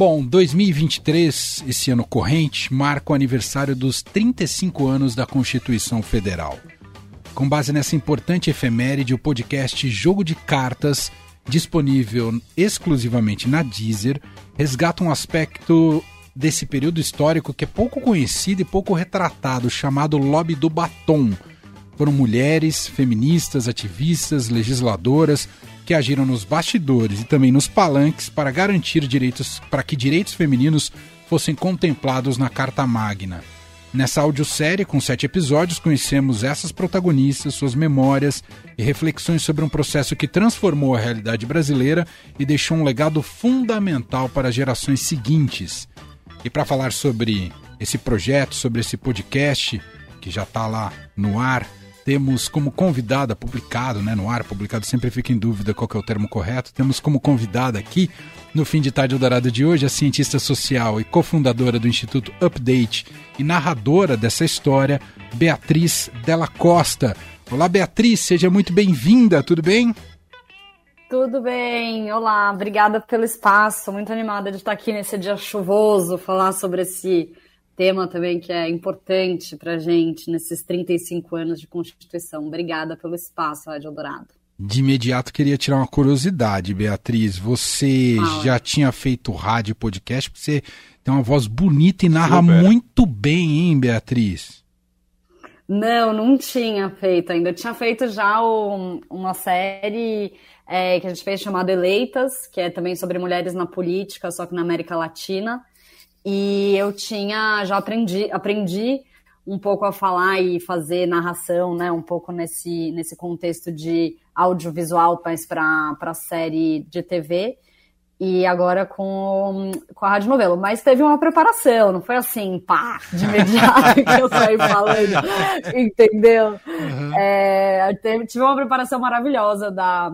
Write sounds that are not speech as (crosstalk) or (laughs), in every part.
Bom, 2023, esse ano corrente, marca o aniversário dos 35 anos da Constituição Federal. Com base nessa importante efeméride, o podcast Jogo de Cartas, disponível exclusivamente na Deezer, resgata um aspecto desse período histórico que é pouco conhecido e pouco retratado, chamado Lobby do Batom. Foram mulheres, feministas, ativistas, legisladoras, que agiram nos bastidores e também nos palanques para garantir direitos para que direitos femininos fossem contemplados na Carta Magna. Nessa audiosérie, com sete episódios, conhecemos essas protagonistas, suas memórias e reflexões sobre um processo que transformou a realidade brasileira e deixou um legado fundamental para as gerações seguintes. E para falar sobre esse projeto, sobre esse podcast, que já está lá no ar, temos como convidada, publicado né, no ar, publicado, sempre fica em dúvida qual é o termo correto, temos como convidada aqui, no fim de tarde Eldorado de hoje, a cientista social e cofundadora do Instituto Update e narradora dessa história, Beatriz Della Costa. Olá, Beatriz, seja muito bem-vinda, tudo bem? Tudo bem, olá, obrigada pelo espaço, muito animada de estar aqui nesse dia chuvoso, falar sobre esse tema também que é importante para a gente nesses 35 anos de Constituição. Obrigada pelo espaço, Rádio Eldorado. De imediato, queria tirar uma curiosidade, Beatriz. Você ah, já tinha feito rádio e podcast, porque você tem uma voz bonita e narra Super. muito bem, hein, Beatriz? Não, não tinha feito ainda. Eu tinha feito já o, uma série é, que a gente fez chamada Eleitas, que é também sobre mulheres na política, só que na América Latina. E eu tinha, já aprendi, aprendi um pouco a falar e fazer narração, né? Um pouco nesse, nesse contexto de audiovisual, mas para série de TV. E agora com, com a Rádio Novelo. Mas teve uma preparação, não foi assim, pá, de imediato (laughs) que eu saí falando, entendeu? Uhum. É, teve, tive uma preparação maravilhosa da,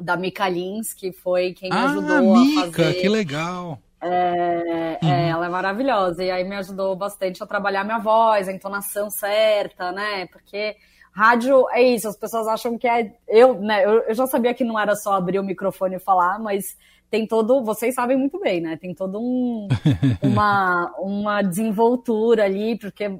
da Mica Lins, que foi quem me ah, ajudou Mica, a fazer. que legal! É, uhum. é, ela é maravilhosa. E aí me ajudou bastante a trabalhar minha voz, a entonação certa, né? Porque rádio é isso, as pessoas acham que é. Eu, né? Eu, eu já sabia que não era só abrir o microfone e falar, mas tem todo. Vocês sabem muito bem, né? Tem todo um, (laughs) uma, uma desenvoltura ali, porque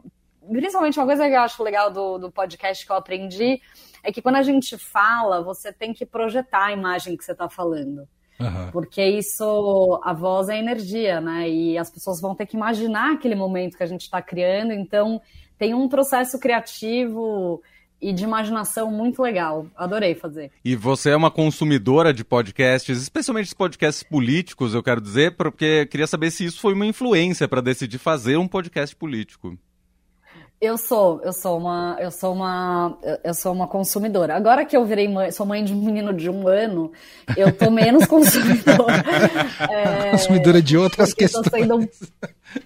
principalmente uma coisa que eu acho legal do, do podcast que eu aprendi é que quando a gente fala, você tem que projetar a imagem que você está falando. Uhum. Porque isso, a voz é energia, né? E as pessoas vão ter que imaginar aquele momento que a gente está criando. Então, tem um processo criativo e de imaginação muito legal. Adorei fazer. E você é uma consumidora de podcasts, especialmente podcasts políticos, eu quero dizer, porque queria saber se isso foi uma influência para decidir fazer um podcast político. Eu sou, eu sou uma, eu sou uma, eu sou uma consumidora. Agora que eu virei mãe, sou mãe de um menino de um ano, eu tô menos (laughs) consumidora. é, consumidora de outras questões. Está sendo um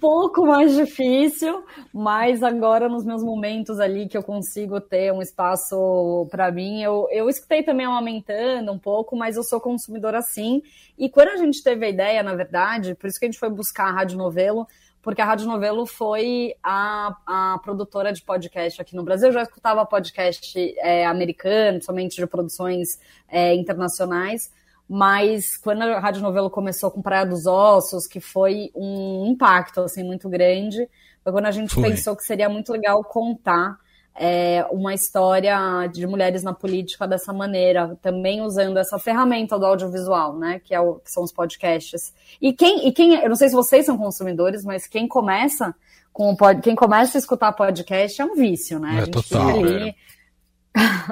pouco mais difícil, mas agora nos meus momentos ali que eu consigo ter um espaço para mim, eu, eu escutei também aumentando um pouco, mas eu sou consumidora sim. E quando a gente teve a ideia, na verdade, por isso que a gente foi buscar a Rádio Novelo, porque a Rádio Novelo foi a, a produtora de podcast aqui no Brasil. Eu já escutava podcast é, americano, somente de produções é, internacionais, mas quando a Rádio Novelo começou com Praia dos Ossos, que foi um impacto assim muito grande, foi quando a gente foi. pensou que seria muito legal contar é, uma história de mulheres na política dessa maneira, também usando essa ferramenta do audiovisual, né, que, é o, que são os podcasts. E quem, e quem, eu não sei se vocês são consumidores, mas quem começa com pod, quem começa a escutar podcast é um vício, né? É, total. Ali...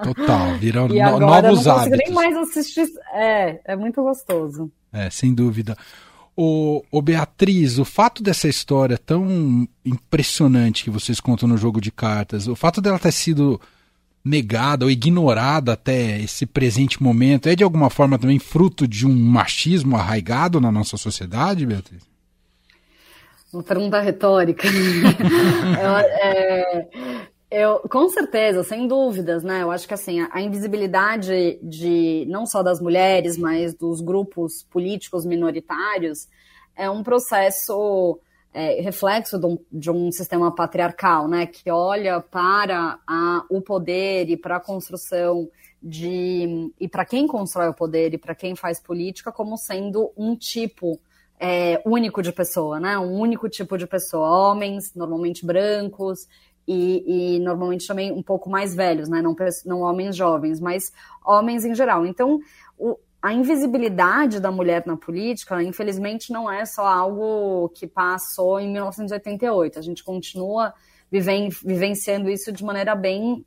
Total, viram (laughs) no, novos eu não hábitos. nem mais assistir. É, é muito gostoso. É, sem dúvida. O, o Beatriz, o fato dessa história tão impressionante que vocês contam no jogo de cartas, o fato dela ter sido negada ou ignorada até esse presente momento, é de alguma forma também fruto de um machismo arraigado na nossa sociedade, Beatriz? Uma pergunta retórica. (laughs) é, eu, com certeza, sem dúvidas, né? Eu acho que assim, a, invisibilidade de não só das mulheres, mas dos grupos políticos minoritários é um processo é, reflexo de um, de um, sistema patriarcal, né? Que olha para a, o poder e para a construção de e para quem constrói o poder e para quem faz política como sendo um tipo é, único de pessoa, né? Um único tipo de pessoa. Homens, normalmente brancos, e, e, normalmente também um pouco mais velhos, né? Não, não homens jovens, mas homens em geral. Então, o, a invisibilidade da mulher na política, infelizmente, não é só algo que passou em 1988. A gente continua viven, vivenciando isso de maneira bem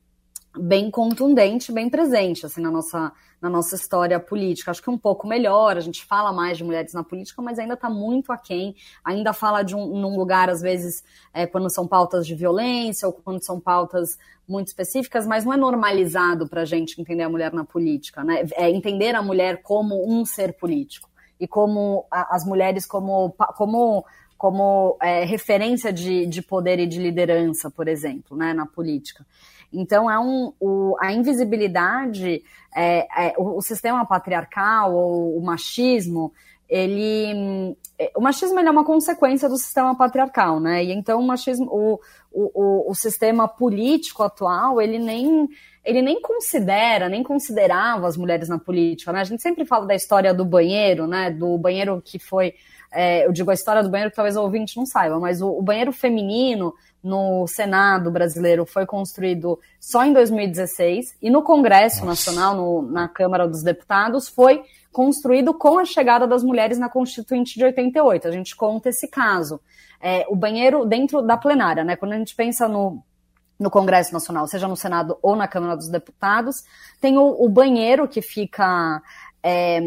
bem contundente, bem presente assim na nossa na nossa história política. Acho que um pouco melhor, a gente fala mais de mulheres na política, mas ainda está muito aquém. Ainda fala de um num lugar, às vezes, é, quando são pautas de violência ou quando são pautas muito específicas, mas não é normalizado para a gente entender a mulher na política, né? É entender a mulher como um ser político e como a, as mulheres como, como como é, referência de, de poder e de liderança, por exemplo, né, na política. Então, é um, o, a invisibilidade, é, é, o, o, sistema patriarcal ou o machismo, ele. É, o machismo ele é uma consequência do sistema patriarcal, né? E então o machismo, o, o, o sistema político atual, ele nem ele nem considera, nem considerava as mulheres na política, né? A gente sempre fala da história do banheiro, né? Do banheiro que foi, é, eu digo a história do banheiro que talvez o ouvinte não saiba, mas o, o banheiro feminino no Senado brasileiro foi construído só em 2016 e no Congresso Nossa. Nacional, no, na Câmara dos Deputados, foi construído com a chegada das mulheres na Constituinte de 88. A gente conta esse caso. É, o banheiro dentro da plenária, né? Quando a gente pensa no, no Congresso Nacional, seja no Senado ou na Câmara dos Deputados, tem o, o banheiro que fica é,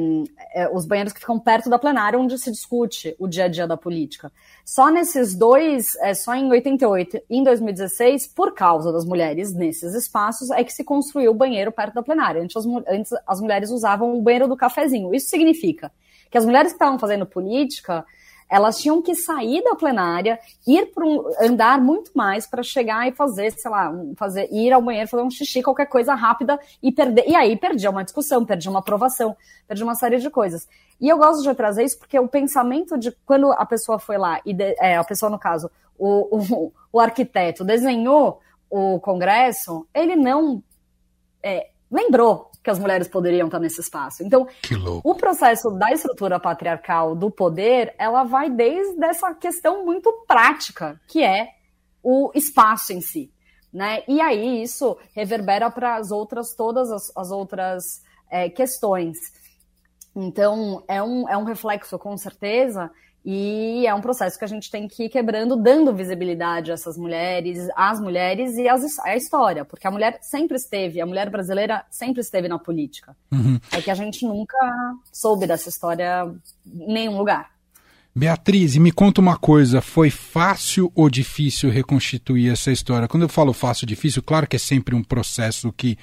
é, os banheiros que ficam perto da plenária, onde se discute o dia a dia da política. Só nesses dois, é, só em 88 e em 2016, por causa das mulheres nesses espaços, é que se construiu o banheiro perto da plenária. Antes as, antes as mulheres usavam o banheiro do cafezinho. Isso significa que as mulheres que estavam fazendo política elas tinham que sair da plenária, ir para um, andar muito mais para chegar e fazer, sei lá, fazer, ir ao banheiro, fazer um xixi, qualquer coisa rápida e perder. E aí perdia uma discussão, perdia uma aprovação, perdia uma série de coisas. E eu gosto de trazer isso porque o pensamento de quando a pessoa foi lá, e de, é, a pessoa, no caso, o, o, o, arquiteto desenhou o Congresso, ele não é, lembrou que as mulheres poderiam estar nesse espaço. Então, o processo da estrutura patriarcal do poder, ela vai desde essa questão muito prática, que é o espaço em si. Né? E aí isso reverbera para as outras, todas as, as outras é, questões. Então, é um, é um reflexo, com certeza, e é um processo que a gente tem que ir quebrando, dando visibilidade a essas mulheres, às mulheres e às, à história, porque a mulher sempre esteve, a mulher brasileira sempre esteve na política. Uhum. É que a gente nunca soube dessa história em nenhum lugar. Beatriz, me conta uma coisa, foi fácil ou difícil reconstituir essa história? Quando eu falo fácil ou difícil, claro que é sempre um processo que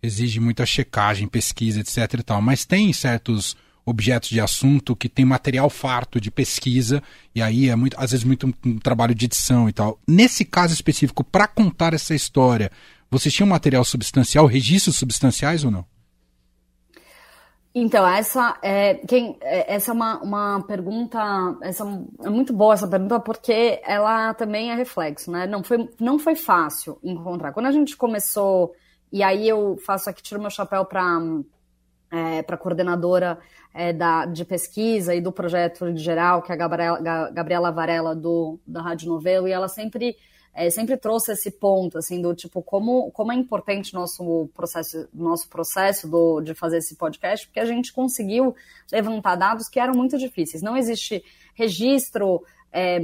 exige muita checagem, pesquisa, etc e tal, mas tem certos objetos de assunto que tem material farto de pesquisa e aí é muito, às vezes muito um trabalho de edição e tal. Nesse caso específico, para contar essa história, vocês tinham material substancial, registros substanciais ou não? Então, essa é, quem, é, essa é uma, uma pergunta, essa é muito boa essa pergunta, porque ela também é reflexo, né? Não foi, não foi fácil encontrar. Quando a gente começou, e aí eu faço aqui, tiro meu chapéu para é, para coordenadora é, da, de pesquisa e do projeto geral, que é a Gabriela, Gabriela Varela do, da Rádio Novelo, e ela sempre, é, sempre trouxe esse ponto, assim, do tipo, como, como é importante nosso processo, nosso processo do, de fazer esse podcast, porque a gente conseguiu levantar dados que eram muito difíceis. Não existe registro é,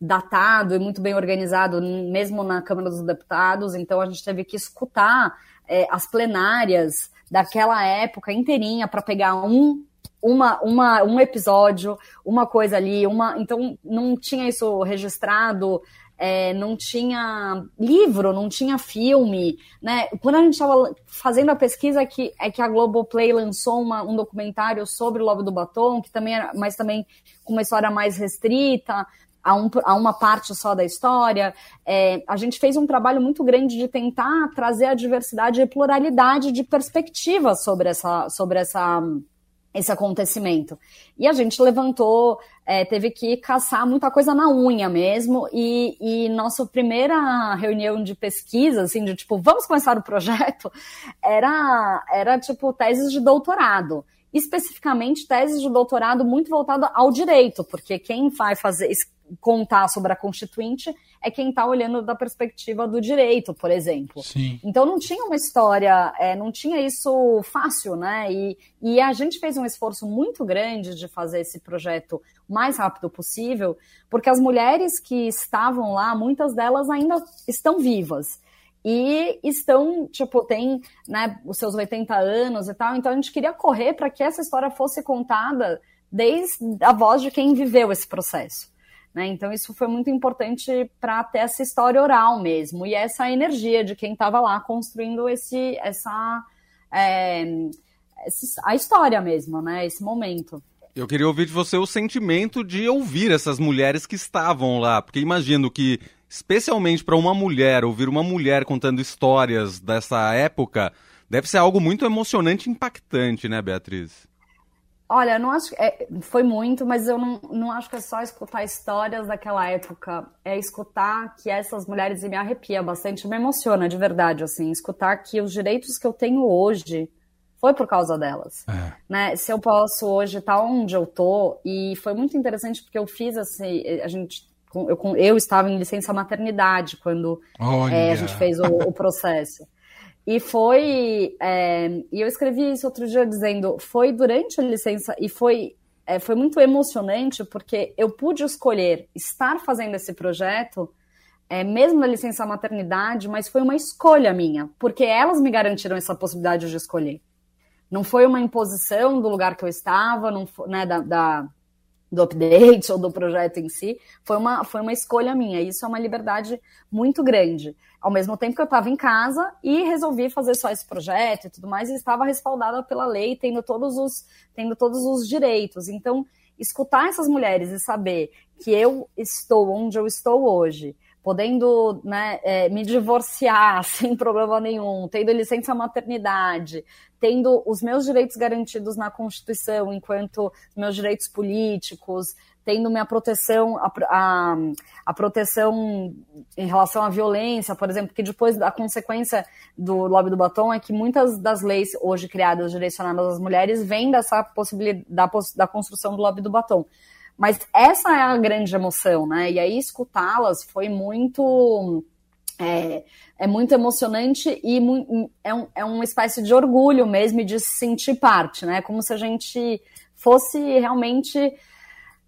datado e muito bem organizado, mesmo na Câmara dos Deputados, então a gente teve que escutar é, as plenárias daquela época inteirinha para pegar um uma, uma, um episódio, uma coisa ali, uma. Então não tinha isso registrado, é, não tinha livro, não tinha filme, né? Quando a gente estava fazendo a pesquisa que é que a Globoplay lançou uma, um documentário sobre o Lobo do Batom, que também era, mas também com uma história mais restrita, a, um, a uma parte só da história. É, a gente fez um trabalho muito grande de tentar trazer a diversidade e pluralidade de perspectivas sobre essa, sobre essa esse acontecimento. E a gente levantou, é, teve que caçar muita coisa na unha mesmo, e, e nossa primeira reunião de pesquisa, assim, de tipo, vamos começar o projeto, (laughs) era, era tipo teses de doutorado. especificamente teses de doutorado muito voltada ao direito, porque quem vai fazer contar sobre a Constituinte é quem está olhando da perspectiva do direito, por exemplo. Sim. Então não tinha uma história, é, não tinha isso fácil, né? E, e a gente fez um esforço muito grande de fazer esse projeto o mais rápido possível, porque as mulheres que estavam lá, muitas delas ainda estão vivas e estão, tipo, tem né, os seus 80 anos e tal, então a gente queria correr para que essa história fosse contada desde a voz de quem viveu esse processo. Né? Então, isso foi muito importante para ter essa história oral mesmo, e essa energia de quem estava lá construindo esse, essa, é, a história mesmo, né? esse momento. Eu queria ouvir de você o sentimento de ouvir essas mulheres que estavam lá, porque imagino que, especialmente para uma mulher, ouvir uma mulher contando histórias dessa época, deve ser algo muito emocionante e impactante, né, Beatriz? Olha, não acho é, foi muito, mas eu não, não acho que é só escutar histórias daquela época. É escutar que essas mulheres e me arrepia bastante, me emociona de verdade, assim, escutar que os direitos que eu tenho hoje foi por causa delas. É. Né? Se eu posso hoje estar tá onde eu tô, e foi muito interessante porque eu fiz assim, a gente. Eu, eu estava em licença maternidade quando é, a gente fez o, o processo. E foi. É, e eu escrevi isso outro dia dizendo: foi durante a licença e foi, é, foi muito emocionante porque eu pude escolher estar fazendo esse projeto, é, mesmo na licença maternidade, mas foi uma escolha minha, porque elas me garantiram essa possibilidade de escolher. Não foi uma imposição do lugar que eu estava, não foi, né, da, da do update ou do projeto em si, foi uma, foi uma escolha minha. Isso é uma liberdade muito grande. Ao mesmo tempo que eu estava em casa e resolvi fazer só esse projeto e tudo mais, e estava respaldada pela lei, tendo todos os, tendo todos os direitos. Então, escutar essas mulheres e saber que eu estou onde eu estou hoje, podendo né, é, me divorciar (laughs) sem problema nenhum, tendo licença maternidade, tendo os meus direitos garantidos na Constituição, enquanto meus direitos políticos, tendo minha proteção, a, a, a, proteção em relação à violência, por exemplo, que depois a consequência do lobby do batom é que muitas das leis hoje criadas direcionadas às mulheres vêm dessa possibilidade da, da construção do lobby do batom. Mas essa é a grande emoção, né? E aí escutá-las foi muito é, é muito emocionante e é, um, é uma espécie de orgulho mesmo de se sentir parte, né? Como se a gente fosse realmente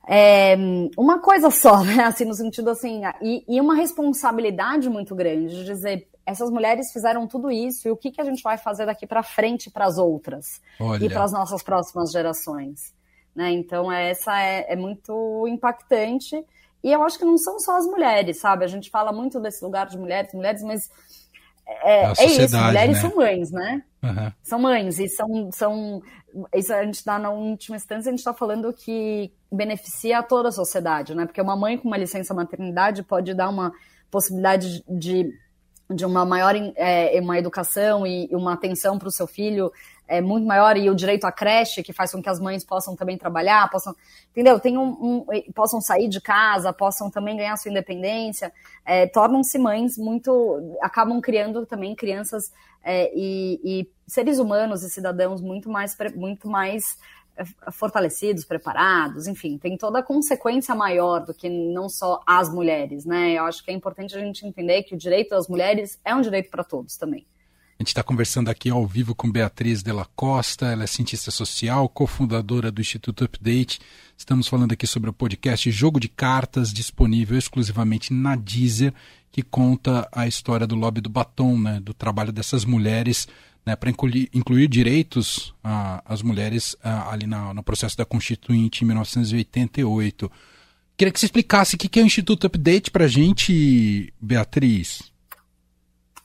é, uma coisa só, (laughs) né? Assim, no sentido assim, e, e, uma responsabilidade muito grande de dizer essas mulheres fizeram tudo isso e o que, que a gente vai fazer daqui para frente para as outras Olha. e para as nossas próximas gerações, né? Então essa é, é muito impactante. E eu acho que não são só as mulheres, sabe? A gente fala muito desse lugar de mulheres, mulheres, mas é, é isso, mulheres né? são mães, né? Uhum. São mães, e são, são. Isso a gente está na última instância, a gente está falando que beneficia a toda a sociedade, né? Porque uma mãe com uma licença maternidade pode dar uma possibilidade de, de uma maior é, uma educação e uma atenção para o seu filho é muito maior e o direito à creche, que faz com que as mães possam também trabalhar, possam, entendeu? Tem um, um possam sair de casa, possam também ganhar sua independência, é, tornam-se mães muito, acabam criando também crianças é, e, e, seres humanos e cidadãos muito mais, muito mais é, fortalecidos, preparados, enfim, tem toda a consequência maior do que não só as mulheres, né? Eu acho que é importante a gente entender que o direito das mulheres é um direito para todos também. A gente está conversando aqui ao vivo com Beatriz Della Costa, ela é cientista social, cofundadora do Instituto Update. Estamos falando aqui sobre o podcast Jogo de Cartas, disponível exclusivamente na Deezer, que conta a história do lobby do batom, né, do trabalho dessas mulheres né, para incluir, incluir, direitos às mulheres ali na, no processo da Constituinte em 1988. Queria que você explicasse o que é o Instituto Update para a gente, Beatriz.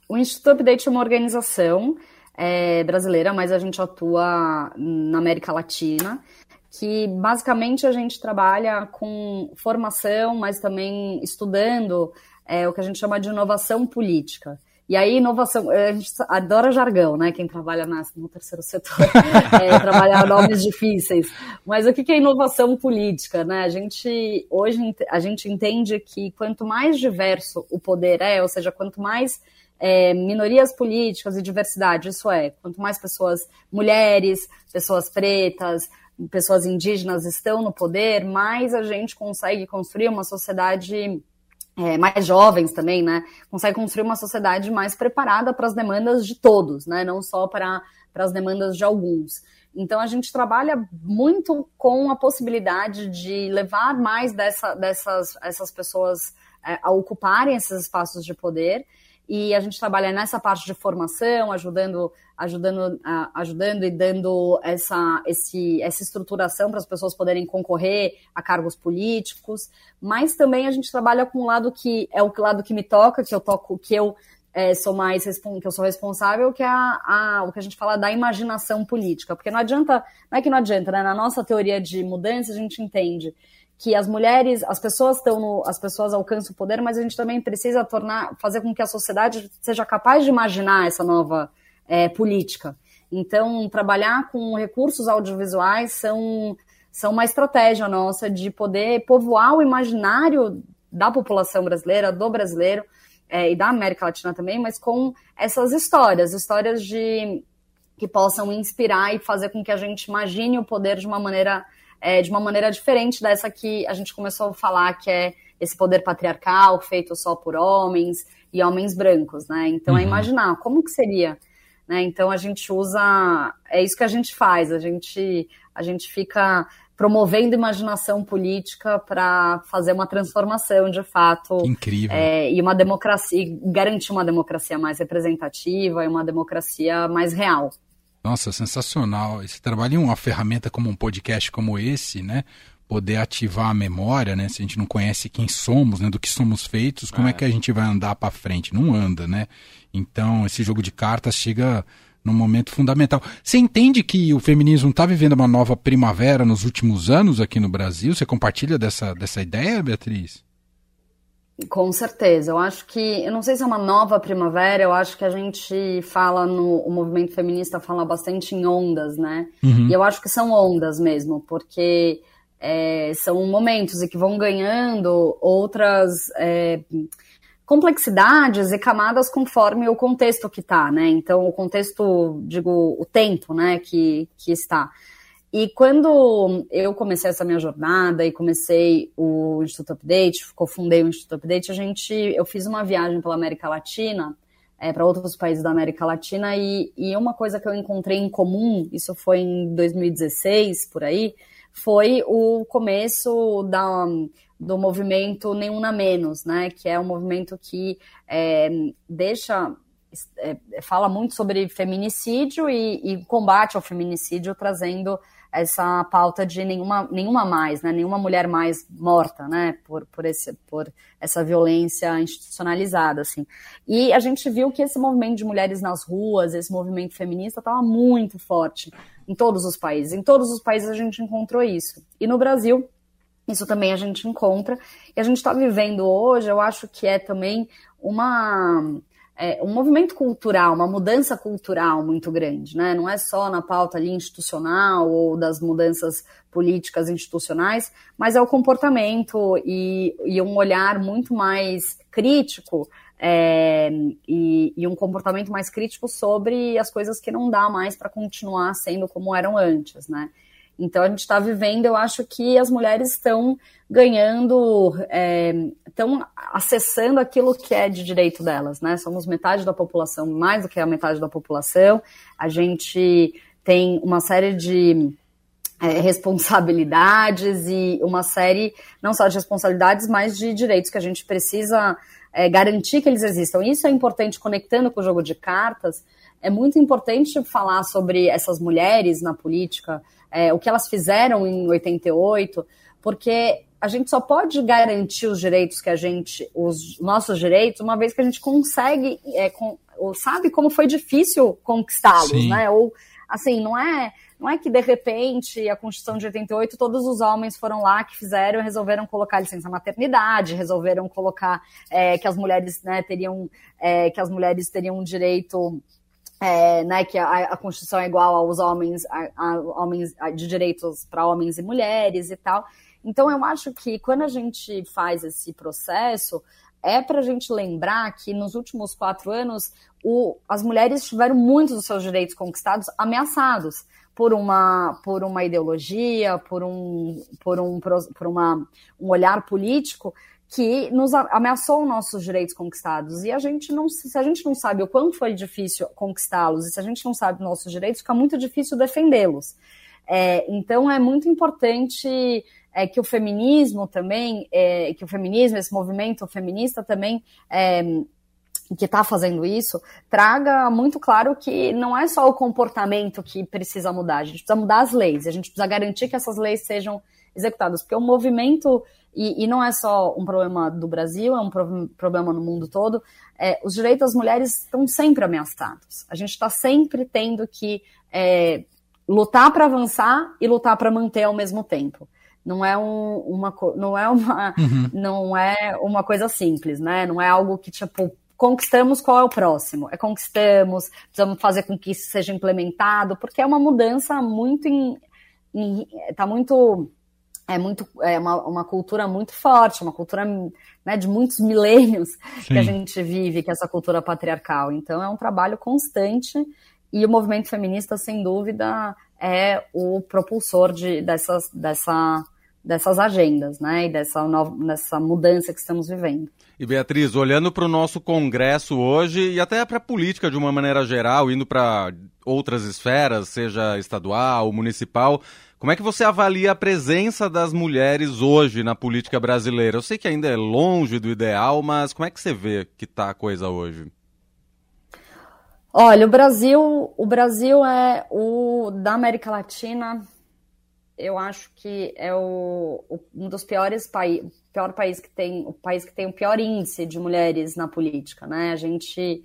O Instituto Update é uma organização é, brasileira, mas a gente atua na América Latina, que basicamente a gente trabalha com formação, mas também estudando é, o que a gente chama de inovação política. E aí, inovação, a gente adora jargão, né? Quem trabalha no terceiro setor, (laughs) é, trabalhar nomes difíceis. Mas o que é inovação política, né? A gente, hoje, a gente entende que quanto mais diverso o poder é, ou seja, quanto mais é, minorias políticas e diversidade, isso é, quanto mais pessoas, mulheres, pessoas pretas, pessoas indígenas estão no poder, mais a gente consegue construir uma sociedade é, mais jovens também, né? Consegue construir uma sociedade mais preparada para as demandas de todos, né? Não só para, as demandas de alguns. Então a gente trabalha muito com a possibilidade de levar mais dessa, dessas essas pessoas é, a ocuparem esses espaços de poder e a gente trabalha nessa parte de formação, ajudando, ajudando, ajudando e dando essa, esse, essa estruturação para as pessoas poderem concorrer a cargos políticos, mas também a gente trabalha com o lado que é o lado que me toca, que eu toco, que eu é, sou mais que eu sou responsável, que é a, a, o que a gente fala da imaginação política, porque não adianta, não é que não adianta, né? Na nossa teoria de mudança a gente entende que as mulheres, as pessoas estão no, as pessoas alcançam o poder, mas a gente também precisa tornar, fazer com que a sociedade seja capaz de imaginar essa nova é, política. Então, trabalhar com recursos audiovisuais são, são uma estratégia nossa de poder povoar o imaginário da população brasileira, do brasileiro é, e da América Latina também, mas com essas histórias, histórias de que possam inspirar e fazer com que a gente imagine o poder de uma maneira é, de uma maneira diferente dessa que a gente começou a falar, que é esse poder patriarcal feito só por homens e homens brancos, né? Então é uhum. é imaginar como que seria, né? Então a gente usa, é isso que a gente faz, a gente a gente fica promovendo imaginação política para fazer uma transformação de fato. Incrível. É, e uma democracia, garantir uma democracia mais representativa e uma democracia mais real. Nossa, sensacional. Esse trabalho em uma ferramenta como um podcast como esse, né? Poder ativar a memória, né? Se a gente não conhece quem somos, né? Do que somos feitos, como é, é que a gente vai andar para frente? Não anda, né? Então, esse jogo de cartas chega num momento fundamental. Você entende que o feminismo está vivendo uma nova primavera nos últimos anos aqui no Brasil? Você compartilha dessa, dessa ideia, Beatriz? Com certeza. Eu acho que, eu não sei se é uma nova primavera, eu acho que a gente fala no o movimento feminista fala bastante em ondas, né? Uhum. E eu acho que são ondas mesmo, porque é, são momentos e que vão ganhando outras é, complexidades e camadas conforme o contexto que está, né? Então, o contexto, digo, o tempo, né, que, que está. E quando eu comecei essa minha jornada e comecei o Instituto Update, cofundei o Instituto Update, a gente, eu fiz uma viagem pela América Latina, é, para outros países da América Latina, e, e uma coisa que eu encontrei em comum, isso foi em 2016, por aí, foi o começo da, do movimento Nenhum na Menos, né? Que é um movimento que é, deixa é, fala muito sobre feminicídio e, e, combate ao feminicídio, trazendo essa pauta de nenhuma, nenhuma mais, né? Nenhuma mulher mais morta, né? Por, por, esse, por essa violência institucionalizada, assim. E a gente viu que esse movimento de mulheres nas ruas, esse movimento feminista, estava muito forte em todos os países. Em todos os países a gente encontrou isso. E no Brasil, isso também a gente encontra. E a gente está vivendo hoje, eu acho que é também uma é, um movimento cultural, uma mudança cultural muito grande, né? Não é só na pauta ali institucional ou das mudanças políticas institucionais, mas é o comportamento e, e um olhar muito mais crítico é, e, e, um comportamento mais crítico sobre as coisas que não dá mais para continuar sendo como eram antes, né? Então a gente está vivendo, eu acho que as mulheres estão ganhando, estão é, acessando aquilo que é de direito delas, né? Somos metade da população, mais do que a metade da população. A gente tem uma série de é, responsabilidades e uma série não só de responsabilidades, mas de direitos que a gente precisa é, garantir que eles existam. Isso é importante conectando com o jogo de cartas. É muito importante falar sobre essas mulheres na política é, o que elas fizeram em 88, porque a gente só pode garantir os direitos que a gente, os nossos direitos, uma vez que a gente consegue, é, com, ou sabe como foi difícil conquistá-los, né? Ou assim, não é, não é que de repente a Constituição de 88 todos os homens foram lá que fizeram, resolveram colocar licença maternidade, resolveram colocar é, que as mulheres, né, teriam, é, que as mulheres teriam um direito é, né, que a, a, Constituição é igual aos homens, a, a homens de direitos para homens e mulheres e tal. Então, eu acho que quando a gente faz esse processo, é para a gente lembrar que nos últimos quatro anos o, as mulheres tiveram muitos dos seus direitos conquistados ameaçados por uma, por uma ideologia, por um, por um, por uma, um olhar político que nos ameaçou nossos direitos conquistados. E a gente não, se a gente não sabe o quanto foi difícil conquistá-los, e se a gente não sabe nossos direitos, fica muito difícil defendê-los. É, então é muito importante é, que o feminismo também, é, que o feminismo, esse movimento feminista também é, que está fazendo isso, traga muito claro que não é só o comportamento que precisa mudar, a gente precisa mudar as leis, a gente precisa garantir que essas leis sejam executadas, porque o movimento e, e, não é só um problema do Brasil, é um pro, problema no mundo todo. É, os direitos das mulheres estão sempre ameaçados. A gente está sempre tendo que é, lutar para avançar e lutar para manter ao mesmo tempo. Não é, um, uma, não, é uma, uhum. (laughs) não é uma coisa simples, né? Não é algo que, tipo, conquistamos, qual é o próximo? É conquistamos, precisamos fazer com que isso seja implementado, porque é uma mudança muito. Está muito é muito é uma, uma cultura muito forte, uma cultura né, de muitos milênios Sim. que a gente vive, que é essa cultura patriarcal. Então é um trabalho constante e o movimento feminista, sem dúvida, é o propulsor de, dessas, dessa, dessas agendas, né? E dessa, nova, dessa mudança que estamos vivendo. E Beatriz, olhando para o nosso Congresso hoje e até para a política de uma maneira geral, indo para outras esferas, seja estadual, municipal, como é que você avalia a presença das mulheres hoje na política brasileira? Eu sei que ainda é longe do ideal, mas como é que você vê que está a coisa hoje? Olha, o Brasil, o Brasil é o da América Latina. Eu acho que é o, o um dos piores países, pior país que tem, o país que tem o pior índice de mulheres na política, né? A gente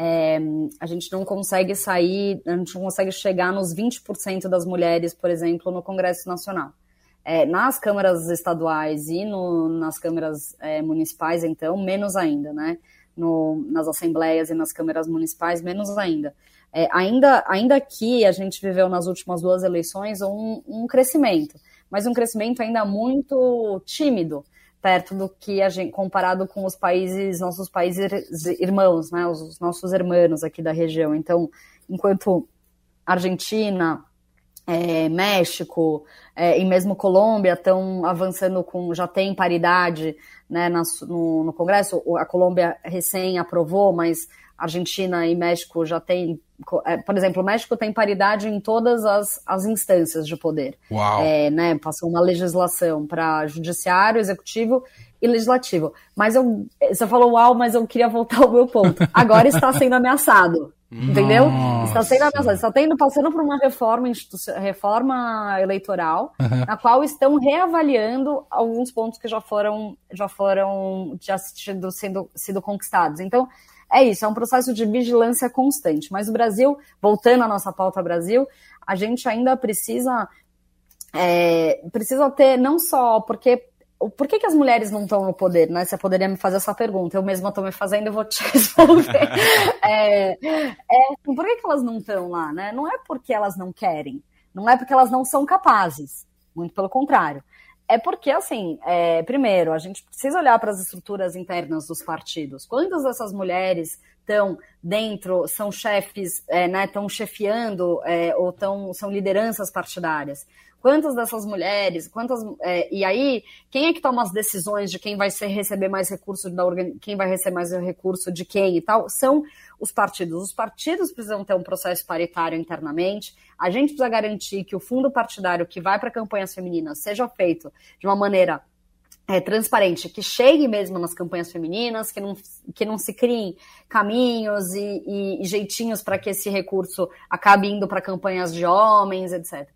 é, a gente não consegue sair, a gente não consegue chegar nos 20% das mulheres, por exemplo, no Congresso Nacional. É, nas câmaras estaduais e no, nas câmaras é, municipais, então, menos ainda, né? No, nas assembleias e nas câmaras municipais, menos ainda. É, ainda, ainda que a gente viveu nas últimas duas eleições um, um crescimento, mas um crescimento ainda muito tímido perto do que a gente comparado com os países, nossos países irmãos, né, os nossos irmãos aqui da região. Então, enquanto Argentina, é, México é, e mesmo Colômbia estão avançando com, já tem paridade né, no, no Congresso, a Colômbia recém aprovou, mas Argentina e México já têm, é, por exemplo, o México tem paridade em todas as, as instâncias de poder. Uau. É, né, passou uma legislação para judiciário, executivo e legislativo. Mas eu, você falou uau, mas eu queria voltar ao meu ponto. Agora está sendo ameaçado. (laughs) Entendeu? Nossa. Está sendo ameaçado. Está tendo, passando por uma reforma, reforma eleitoral, uhum. na qual estão reavaliando alguns pontos que já foram, já foram já sendo, sendo, sido conquistados. Então, é isso, é um processo de vigilância constante. Mas o Brasil, voltando à nossa pauta Brasil, a gente ainda precisa é, precisa ter não só porque por que, que as mulheres não estão no poder, né? Você poderia me fazer essa pergunta, eu mesma estou me fazendo e vou te (laughs) responder. é, é, por que, que elas não estão lá, né? Não é porque elas não querem, não é porque elas não são capazes, muito pelo contrário. É porque, assim, é, primeiro, a gente precisa olhar para as estruturas internas dos partidos. Quantas dessas mulheres estão dentro, são chefes, é, né, estão chefiando é, ou tão, são lideranças partidárias? Quantas dessas mulheres, quantas. É, e aí, quem é que toma as decisões de quem vai ser, receber mais recurso da quem vai receber mais recurso de quem e tal? São os partidos. Os partidos precisam ter um processo paritário internamente. A gente precisa garantir que o fundo partidário que vai para campanhas femininas seja feito de uma maneira é, transparente, que chegue mesmo nas campanhas femininas, que não, que não se criem caminhos e, e, jeitinhos para que esse recurso acabe indo para campanhas de homens, etc.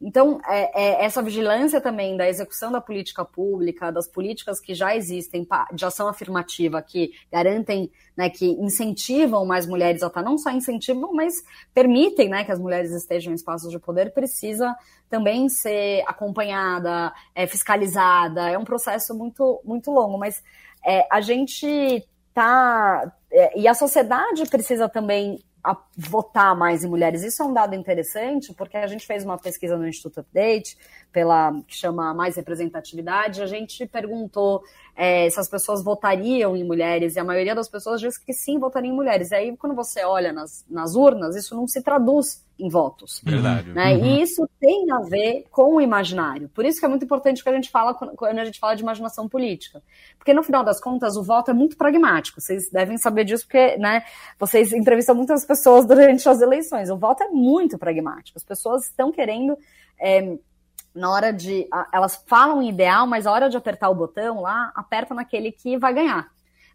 Então, é, é, essa vigilância também da execução da política pública, das políticas que já existem de ação afirmativa, que garantem, né, que incentivam mais mulheres a estar, não só incentivam, mas permitem né, que as mulheres estejam em espaços de poder, precisa também ser acompanhada, é, fiscalizada. É um processo muito, muito longo, mas é, a gente tá. É, e a sociedade precisa também a votar mais em mulheres. Isso é um dado interessante, porque a gente fez uma pesquisa no Instituto Update, pela que chama mais representatividade, a gente perguntou é, se as pessoas votariam em mulheres, e a maioria das pessoas diz que sim, votariam em mulheres. E aí, quando você olha nas, nas urnas, isso não se traduz em votos. Verdade. Né? Uhum. E isso tem a ver com o imaginário. Por isso que é muito importante que a gente fala quando a gente fala de imaginação política. Porque, no final das contas, o voto é muito pragmático. Vocês devem saber disso, porque né, vocês entrevistam muitas pessoas durante as eleições. O voto é muito pragmático. As pessoas estão querendo. É, na hora de. Elas falam ideal, mas a hora de apertar o botão lá, aperta naquele que vai ganhar,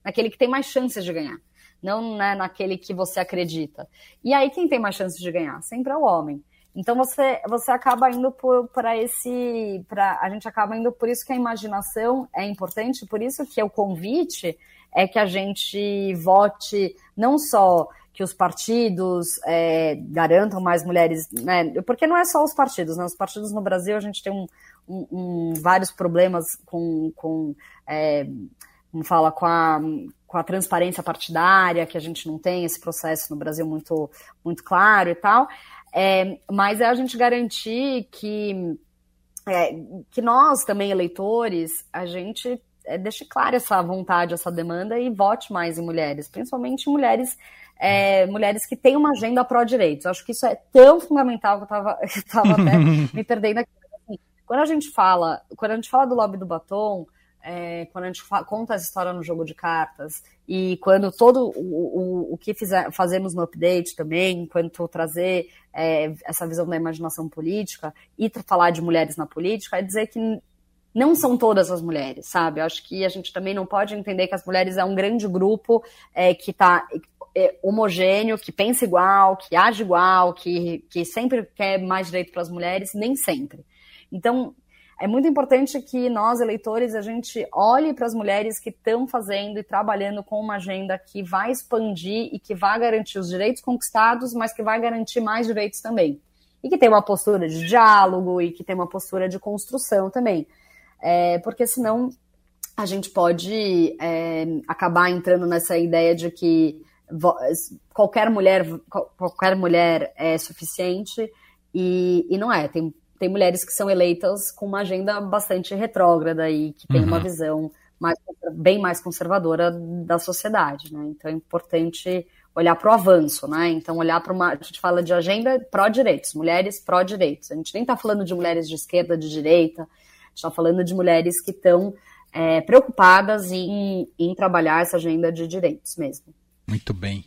naquele que tem mais chances de ganhar, não né, naquele que você acredita. E aí, quem tem mais chances de ganhar? Sempre é o homem. Então você, você acaba indo para esse. Pra, a gente acaba indo por isso que a imaginação é importante, por isso que o convite é que a gente vote não só que os partidos é, garantam mais mulheres, né? Porque não é só os partidos, né? Os partidos no Brasil a gente tem um, um, um vários problemas com, com é, como fala, com a, com a transparência partidária, que a gente não tem esse processo no Brasil muito, muito claro e tal. É, mas é a gente garantir que, é, que nós também, eleitores, a gente é, deixe clara essa vontade, essa demanda e vote mais em mulheres, principalmente mulheres é, mulheres que têm uma agenda pró-direitos. Acho que isso é tão fundamental que eu estava (laughs) até (laughs) me perdendo aqui. Assim, quando a gente fala, quando a gente fala do lobby do batom, é, quando a gente conta essa história no jogo de cartas e quando todo o, o, o que fizer, fazemos no update também, enquanto trazer é, essa visão da imaginação política e falar de mulheres na política, é dizer que não são todas as mulheres, sabe? Eu acho que a gente também não pode entender que as mulheres é um grande grupo é, que está é, homogêneo, que pensa igual, que age igual, que, que sempre quer mais direito para as mulheres, nem sempre. Então, é muito importante que nós, eleitores, a gente olhe para as mulheres que estão fazendo e trabalhando com uma agenda que vai expandir e que vai garantir os direitos conquistados, mas que vai garantir mais direitos também. E que tem uma postura de diálogo e que tem uma postura de construção também. É, porque senão a gente pode é, acabar entrando nessa ideia de que qualquer mulher qualquer mulher é suficiente e, e não é tem, tem mulheres que são eleitas com uma agenda bastante retrógrada e que tem uhum. uma visão mais, bem mais conservadora da sociedade, né? Então é importante olhar para o avanço, né? Então olhar para uma, a gente fala de agenda pró-direitos, mulheres pró-direitos. A gente nem está falando de mulheres de esquerda, de direita, gente está falando de mulheres que estão é, preocupadas em, em trabalhar essa agenda de direitos mesmo. Muito bem.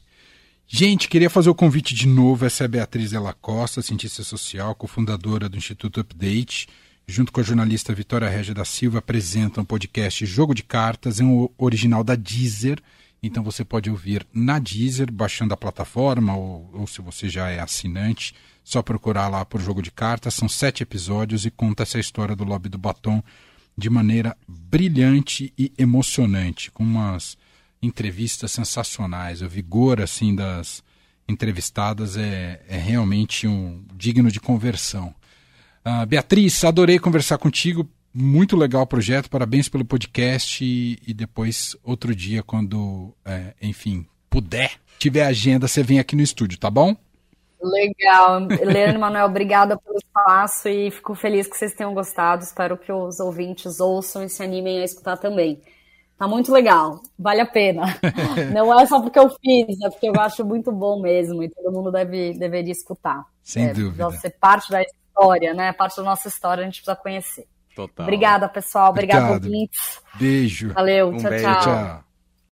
Gente, queria fazer o convite de novo. Essa é a Beatriz Ela Costa, cientista social, cofundadora do Instituto Update. Junto com a jornalista Vitória Régia da Silva, apresentam o podcast Jogo de Cartas, é um original da Deezer. Então você pode ouvir na Deezer, baixando a plataforma, ou, ou se você já é assinante, só procurar lá por Jogo de Cartas. São sete episódios e conta essa história do lobby do batom de maneira brilhante e emocionante, com umas entrevistas sensacionais. O vigor assim das entrevistadas é, é realmente um digno de conversão. Uh, Beatriz, adorei conversar contigo. Muito legal o projeto, parabéns pelo podcast e, e depois, outro dia, quando, é, enfim, puder, tiver agenda, você vem aqui no estúdio, tá bom? Legal. Leandro Manuel, obrigada pelo espaço e fico feliz que vocês tenham gostado. Espero que os ouvintes ouçam e se animem a escutar também. Tá muito legal, vale a pena. (laughs) Não é só porque eu fiz, é porque eu acho muito bom mesmo e todo mundo deve, deveria escutar. Sem é, dúvida. Ser parte da história, né? Parte da nossa história a gente precisa conhecer. Total. Obrigada, pessoal. Obrigada, ouvintes. Beijo. Valeu, um tchau, beijo. tchau. tchau.